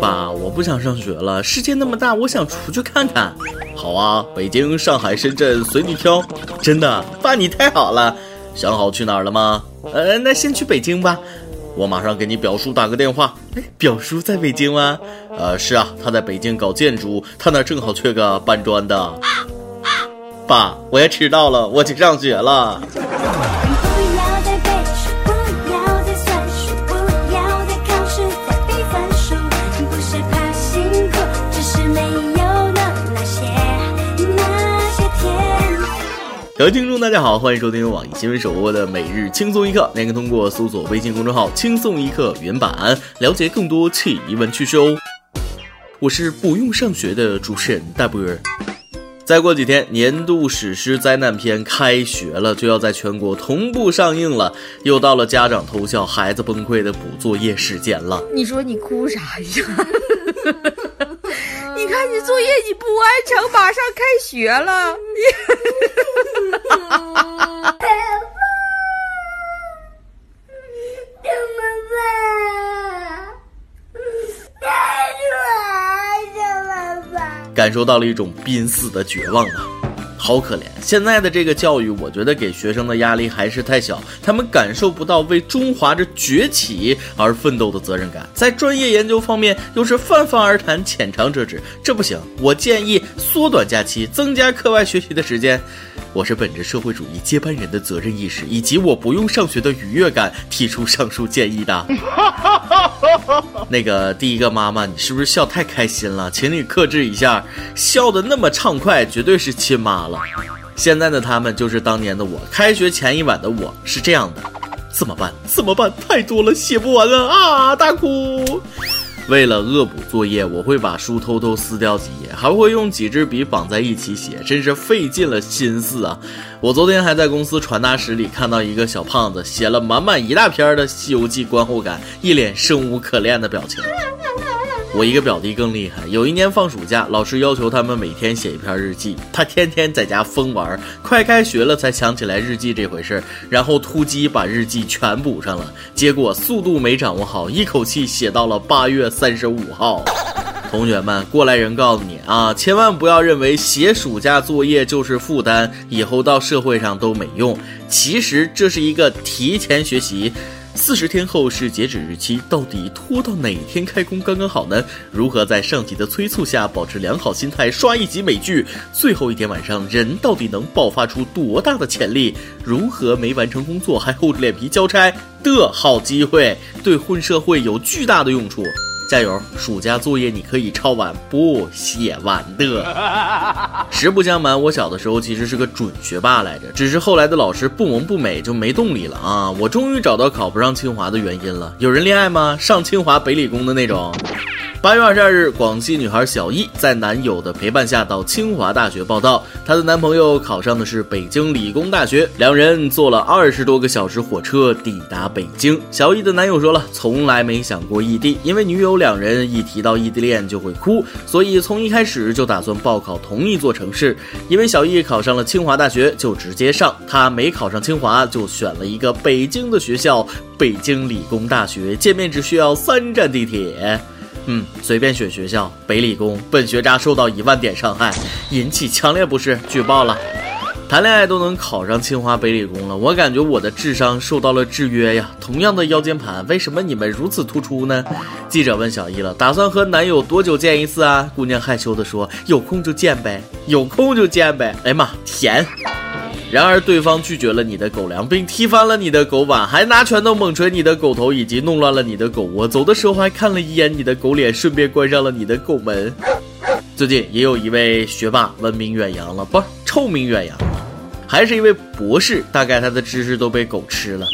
爸，我不想上学了，世界那么大，我想出去看看。好啊，北京、上海、深圳随你挑。真的，爸你太好了。想好去哪儿了吗？呃，那先去北京吧。我马上给你表叔打个电话。哎，表叔在北京吗？呃，是啊，他在北京搞建筑，他那正好缺个搬砖的。爸，我要迟到了，我去上学了。各位听众，大家好，欢迎收听网易新闻首播的每日轻松一刻。您可以通过搜索微信公众号“轻松一刻”原版了解更多奇闻趣事哦。我是不用上学的主持人大波儿。再过几天，年度史诗灾难片开学了，就要在全国同步上映了。又到了家长偷笑、孩子崩溃的补作业时间了。你说你哭啥呀？你看你作业你不完成，马上开学了。感受到了一种濒死的绝望啊，好可怜！现在的这个教育，我觉得给学生的压力还是太小，他们感受不到为中华的崛起而奋斗的责任感，在专业研究方面又是泛泛而谈，浅尝辄止，这不行！我建议缩短假期，增加课外学习的时间。我是本着社会主义接班人的责任意识，以及我不用上学的愉悦感，提出上述建议的。那个第一个妈妈，你是不是笑太开心了？请你克制一下，笑的那么畅快，绝对是亲妈了。现在的他们就是当年的我，开学前一晚的我是这样的，怎么办？怎么办？太多了，写不完了啊！大哭。为了恶补作业，我会把书偷偷撕掉几页，还会用几支笔绑在一起写，真是费尽了心思啊！我昨天还在公司传达室里看到一个小胖子写了满满一大篇的《西游记》观后感，一脸生无可恋的表情。我一个表弟更厉害，有一年放暑假，老师要求他们每天写一篇日记，他天天在家疯玩，快开学了才想起来日记这回事，然后突击把日记全补上了，结果速度没掌握好，一口气写到了八月三十五号。同学们，过来人告诉你啊，千万不要认为写暑假作业就是负担，以后到社会上都没用，其实这是一个提前学习。四十天后是截止日期，到底拖到哪天开工刚刚好呢？如何在上级的催促下保持良好心态刷一集美剧？最后一天晚上，人到底能爆发出多大的潜力？如何没完成工作还厚着脸皮交差的好机会，对混社会有巨大的用处。加油！暑假作业你可以抄完，不写完的。实不相瞒，我小的时候其实是个准学霸来着，只是后来的老师不萌不美，就没动力了啊！我终于找到考不上清华的原因了。有人恋爱吗？上清华北理工的那种。八月二十二日，广西女孩小易在男友的陪伴下到清华大学报道。她的男朋友考上的是北京理工大学，两人坐了二十多个小时火车抵达北京。小易的男友说了，从来没想过异地，因为女友两人一提到异地恋就会哭，所以从一开始就打算报考同一座城市。因为小易考上了清华大学，就直接上；他没考上清华，就选了一个北京的学校——北京理工大学，见面只需要三站地铁。嗯，随便选学校，北理工，本学渣受到一万点伤害，引起强烈不适，举报了。谈恋爱都能考上清华北理工了，我感觉我的智商受到了制约呀。同样的腰间盘，为什么你们如此突出呢？记者问小易了，打算和男友多久见一次啊？姑娘害羞的说，有空就见呗，有空就见呗。哎呀妈，甜。然而，对方拒绝了你的狗粮，并踢翻了你的狗碗，还拿拳头猛捶你的狗头，以及弄乱了你的狗窝。走的时候还看了一眼你的狗脸，顺便关上了你的狗门。最近也有一位学霸闻名远扬了，不，臭名远扬，还是一位博士，大概他的知识都被狗吃了。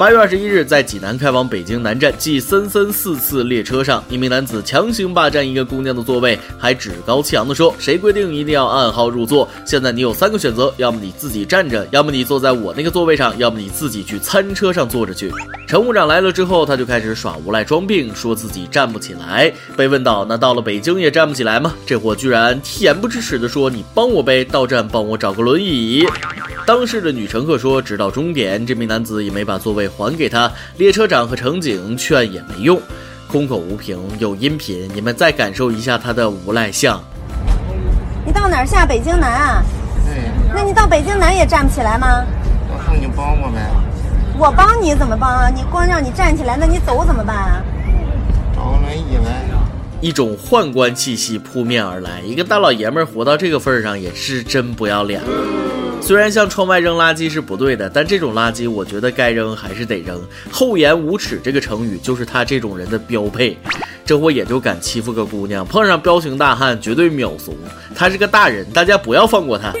八月二十一日，在济南开往北京南站 G 三三四次列车上，一名男子强行霸占一个姑娘的座位，还趾高气扬地说：“谁规定一定要按号入座？现在你有三个选择，要么你自己站着，要么你坐在我那个座位上，要么你自己去餐车上坐着去。”乘务长来了之后，他就开始耍无赖装病，说自己站不起来。被问到：“那到了北京也站不起来吗？”这货居然恬不知耻地说：“你帮我呗，到站帮我找个轮椅。”当时的女乘客说：“直到终点，这名男子也没把座位。”还给他，列车长和乘警劝也没用。空口无凭，有音频，你们再感受一下他的无赖相。你到哪儿下？北京南啊？对，那你到北京南也站不起来吗？我说你帮我呗，我帮你怎么帮啊？你光让你站起来，那你走怎么办啊？找个轮椅呗。一种宦官气息扑面而来，一个大老爷们儿活到这个份儿上也是真不要脸了。虽然向窗外扔垃圾是不对的，但这种垃圾我觉得该扔还是得扔。厚颜无耻这个成语就是他这种人的标配。这货也就敢欺负个姑娘，碰上彪形大汉绝对秒怂。他是个大人，大家不要放过他。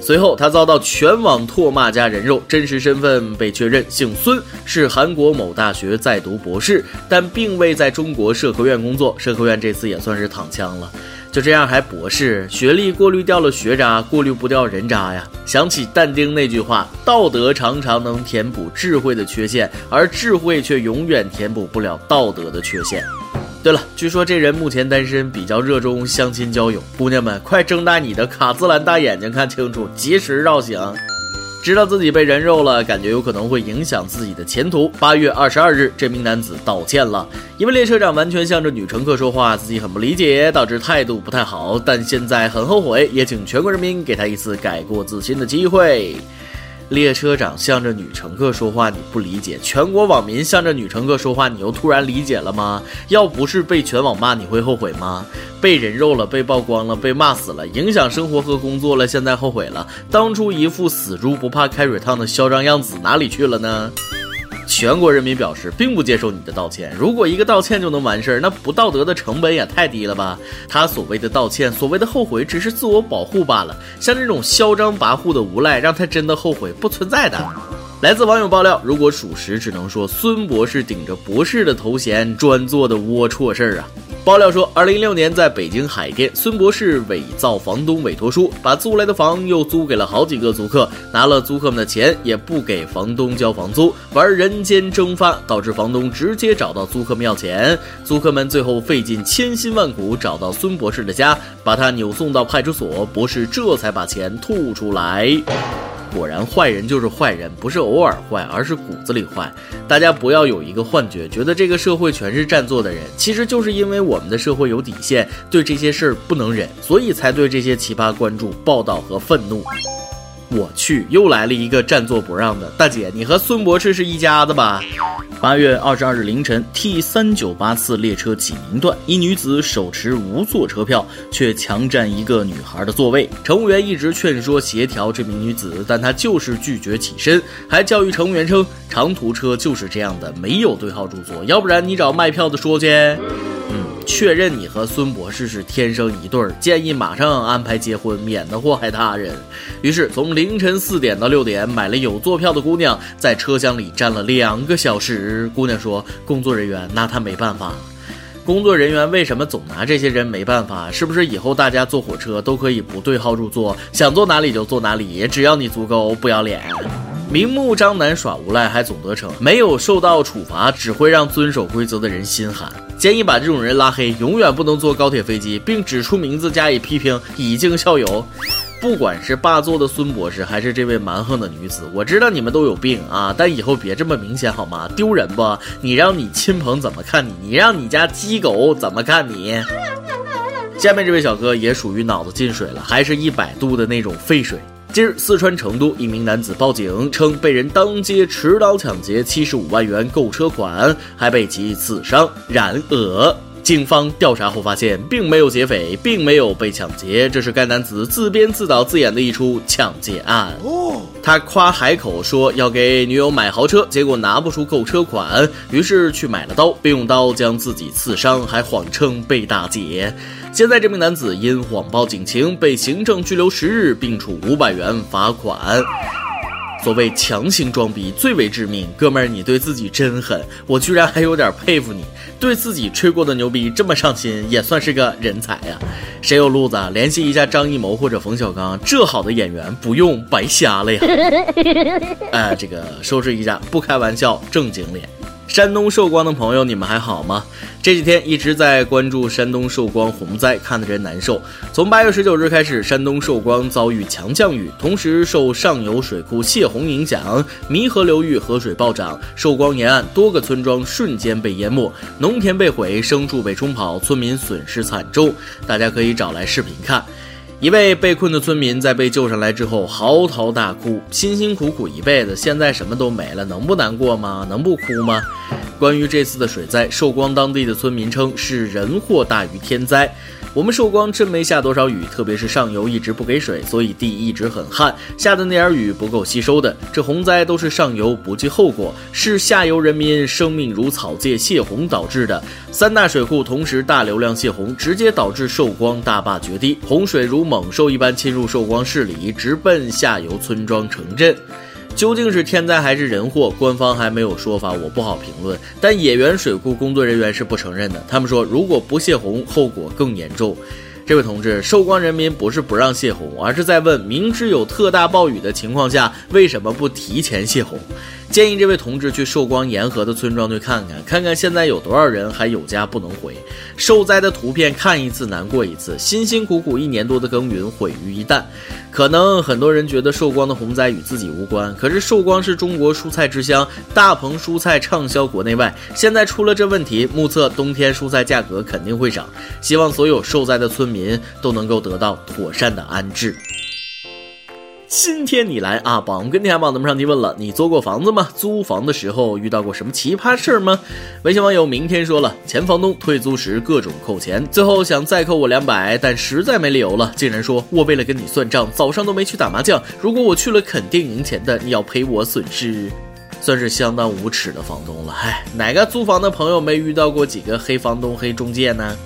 随后，他遭到全网唾骂加人肉，真实身份被确认，姓孙，是韩国某大学在读博士，但并未在中国社科院工作。社科院这次也算是躺枪了。就这样还博士，学历过滤掉了学渣，过滤不掉人渣呀。想起但丁那句话：“道德常常能填补智慧的缺陷，而智慧却永远填补不了道德的缺陷。”对了，据说这人目前单身，比较热衷相亲交友。姑娘们，快睁大你的卡姿兰大眼睛看清楚，及时绕行。知道自己被人肉了，感觉有可能会影响自己的前途。八月二十二日，这名男子道歉了，因为列车长完全向着女乘客说话，自己很不理解，导致态度不太好，但现在很后悔，也请全国人民给他一次改过自新的机会。列车长向着女乘客说话，你不理解；全国网民向着女乘客说话，你又突然理解了吗？要不是被全网骂，你会后悔吗？被人肉了，被曝光了，被骂死了，影响生活和工作了，现在后悔了？当初一副死猪不怕开水烫的嚣张样子哪里去了呢？全国人民表示并不接受你的道歉。如果一个道歉就能完事儿，那不道德的成本也太低了吧？他所谓的道歉，所谓的后悔，只是自我保护罢了。像这种嚣张跋扈的无赖，让他真的后悔不存在的。来自网友爆料，如果属实，只能说孙博士顶着博士的头衔专做的龌龊事儿啊！爆料说，二零一六年在北京海淀，孙博士伪造房东委托书，把租来的房又租给了好几个租客，拿了租客们的钱，也不给房东交房租，玩人间蒸发，导致房东直接找到租客们要钱。租客们最后费尽千辛万苦找到孙博士的家，把他扭送到派出所，博士这才把钱吐出来。果然，坏人就是坏人，不是偶尔坏，而是骨子里坏。大家不要有一个幻觉，觉得这个社会全是占座的人，其实就是因为我们的社会有底线，对这些事儿不能忍，所以才对这些奇葩关注、报道和愤怒。我去，又来了一个占座不让的大姐，你和孙博士是一家子吧？八月二十二日凌晨，T 三九八次列车济宁段，一女子手持无座车票，却强占一个女孩的座位。乘务员一直劝说协调这名女子，但她就是拒绝起身，还教育乘务员称：“长途车就是这样的，没有对号入座，要不然你找卖票的说去。”嗯确认你和孙博士是天生一对儿，建议马上安排结婚，免得祸害他人。于是从凌晨四点到六点，买了有座票的姑娘在车厢里站了两个小时。姑娘说，工作人员拿她没办法。工作人员为什么总拿这些人没办法？是不是以后大家坐火车都可以不对号入座，想坐哪里就坐哪里，只要你足够不要脸？明目张胆耍无赖还总得逞，没有受到处罚，只会让遵守规则的人心寒。建议把这种人拉黑，永远不能坐高铁飞机，并指出名字加以批评，以儆效尤。不管是霸座的孙博士，还是这位蛮横的女子，我知道你们都有病啊，但以后别这么明显好吗？丢人不？你让你亲朋怎么看你？你让你家鸡狗怎么看你？下面这位小哥也属于脑子进水了，还是一百度的那种废水。近日，四川成都一名男子报警称被人当街持刀抢劫七十五万元购车款，还被其刺伤。然而，警方调查后发现，并没有劫匪，并没有被抢劫，这是该男子自编自导自演的一出抢劫案。他夸海口说要给女友买豪车，结果拿不出购车款，于是去买了刀，并用刀将自己刺伤，还谎称被打劫。现在这名男子因谎报警情被行政拘留十日，并处五百元罚款。所谓强行装逼最为致命，哥们儿你对自己真狠，我居然还有点佩服你，对自己吹过的牛逼这么上心，也算是个人才呀。谁有路子联系一下张艺谋或者冯小刚，这好的演员不用白瞎了呀。哎，这个收拾一下，不开玩笑，正经脸。山东寿光的朋友，你们还好吗？这几天一直在关注山东寿光洪灾，看得人难受。从八月十九日开始，山东寿光遭遇强降雨，同时受上游水库泄洪影响，弥河流域河水暴涨，寿光沿岸多个村庄瞬间被淹没，农田被毁，牲畜被冲跑，村民损失惨重。大家可以找来视频看。一位被困的村民在被救上来之后嚎啕大哭，辛辛苦苦一辈子，现在什么都没了，能不难过吗？能不哭吗？关于这次的水灾，寿光当地的村民称是人祸大于天灾。我们寿光真没下多少雨，特别是上游一直不给水，所以地一直很旱，下的那点雨不够吸收的。这洪灾都是上游不计后果，是下游人民生命如草芥泄洪导致的。三大水库同时大流量泄洪，直接导致寿光大坝决堤，洪水如猛兽一般侵入寿光市里，直奔下游村庄城镇。究竟是天灾还是人祸？官方还没有说法，我不好评论。但野原水库工作人员是不承认的，他们说如果不泄洪，后果更严重。这位同志，寿光人民不是不让泄洪，而是在问：明知有特大暴雨的情况下，为什么不提前泄洪？建议这位同志去寿光沿河的村庄去看看，看看现在有多少人还有家不能回。受灾的图片看一次难过一次，辛辛苦苦一年多的耕耘毁于一旦。可能很多人觉得寿光的洪灾与自己无关，可是寿光是中国蔬菜之乡，大棚蔬菜畅销国内外。现在出了这问题，目测冬天蔬菜价格肯定会涨。希望所有受灾的村民都能够得到妥善的安置。今天你来啊，榜跟天榜咱们上提问了，你租过房子吗？租房的时候遇到过什么奇葩事儿吗？微信网友明天说了，前房东退租时各种扣钱，最后想再扣我两百，但实在没理由了，竟然说我为了跟你算账，早上都没去打麻将，如果我去了肯定赢钱的，你要赔我损失，算是相当无耻的房东了。唉，哪个租房的朋友没遇到过几个黑房东、黑中介呢？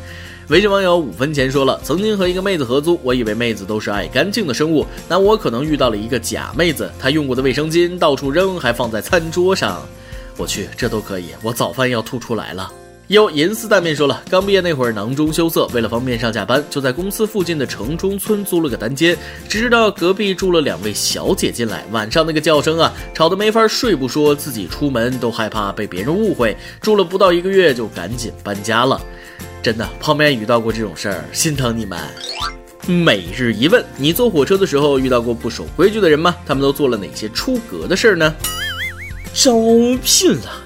微信网友五分钱说了，曾经和一个妹子合租，我以为妹子都是爱干净的生物，那我可能遇到了一个假妹子，她用过的卫生巾到处扔，还放在餐桌上。我去，这都可以，我早饭要吐出来了。有银丝蛋面说了，刚毕业那会儿囊中羞涩，为了方便上下班，就在公司附近的城中村租了个单间。只知道隔壁住了两位小姐进来，晚上那个叫声啊，吵得没法睡，不说自己出门都害怕被别人误会。住了不到一个月就赶紧搬家了。真的，旁边遇到过这种事儿，心疼你们。每日一问：你坐火车的时候遇到过不守规矩的人吗？他们都做了哪些出格的事儿呢？招聘了。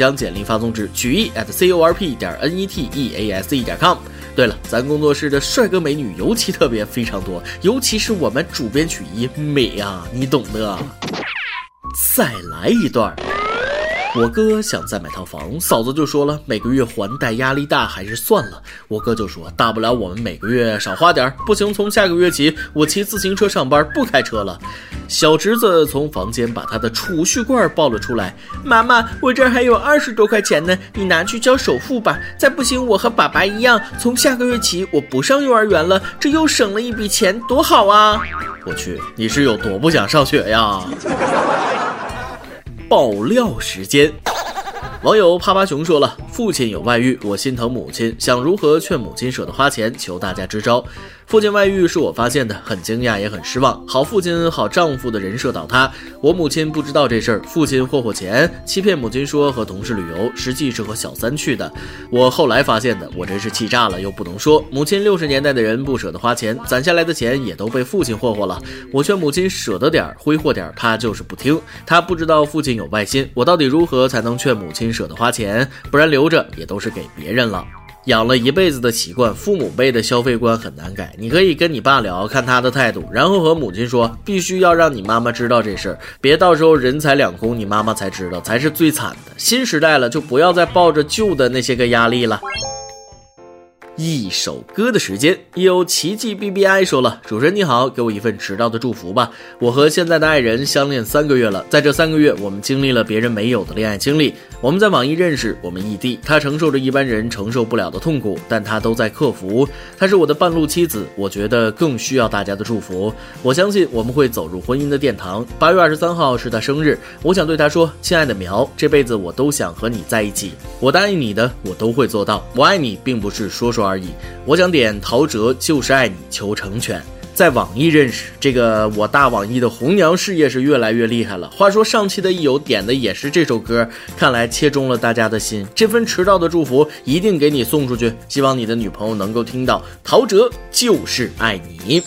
将简历发送至曲艺 at c o r p 点 n e t e a s e 点 com。对了，咱工作室的帅哥美女尤其特别非常多，尤其是我们主编曲艺美啊，你懂的。再来一段。我哥想再买套房，嫂子就说了，每个月还贷压力大，还是算了。我哥就说，大不了我们每个月少花点，不行，从下个月起我骑自行车上班，不开车了。小侄子从房间把他的储蓄罐抱了出来，妈妈，我这还有二十多块钱呢，你拿去交首付吧。再不行，我和爸爸一样，从下个月起我不上幼儿园了，这又省了一笔钱，多好啊！我去，你是有多不想上学呀？爆料时间，网友啪啪熊说了：“父亲有外遇，我心疼母亲，想如何劝母亲舍得花钱，求大家支招。”父亲外遇是我发现的，很惊讶也很失望。好父亲、好丈夫的人设倒塌。我母亲不知道这事儿，父亲霍霍钱，欺骗母亲说和同事旅游，实际是和小三去的。我后来发现的，我真是气炸了，又不能说。母亲六十年代的人不舍得花钱，攒下来的钱也都被父亲霍霍了。我劝母亲舍得点儿，挥霍点儿，她就是不听。她不知道父亲有外心。我到底如何才能劝母亲舍得花钱？不然留着也都是给别人了。养了一辈子的习惯，父母辈的消费观很难改。你可以跟你爸聊，看他的态度，然后和母亲说，必须要让你妈妈知道这事儿，别到时候人财两空，你妈妈才知道，才是最惨的。新时代了，就不要再抱着旧的那些个压力了。一首歌的时间，有奇迹 B B I 说了：“主持人你好，给我一份迟到的祝福吧。我和现在的爱人相恋三个月了，在这三个月，我们经历了别人没有的恋爱经历。我们在网易认识，我们异地，他承受着一般人承受不了的痛苦，但他都在克服。她是我的半路妻子，我觉得更需要大家的祝福。我相信我们会走入婚姻的殿堂。八月二十三号是他生日，我想对他说：“亲爱的苗，这辈子我都想和你在一起。我答应你的，我都会做到。我爱你，并不是说说而已。”我想点陶喆，就是爱你，求成全。在网易认识这个我大网易的红娘事业是越来越厉害了。话说上期的益友点的也是这首歌，看来切中了大家的心。这份迟到的祝福一定给你送出去，希望你的女朋友能够听到。陶喆就是爱你。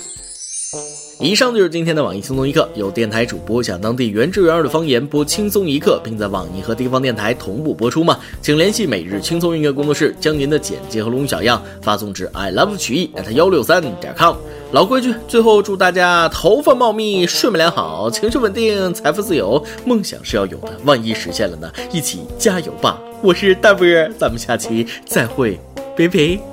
以上就是今天的网易轻松一刻。有电台主播想当地原汁原味的方言播轻松一刻，并在网易和地方电台同步播出吗？请联系每日轻松音乐工作室，将您的简介和录音小样发送至 i love 曲艺 at 幺六三点 com。老规矩，最后祝大家头发茂密，睡眠良好，情绪稳定，财富自由。梦想是要有的，万一实现了呢？一起加油吧！我是大波，咱们下期再会，拜拜。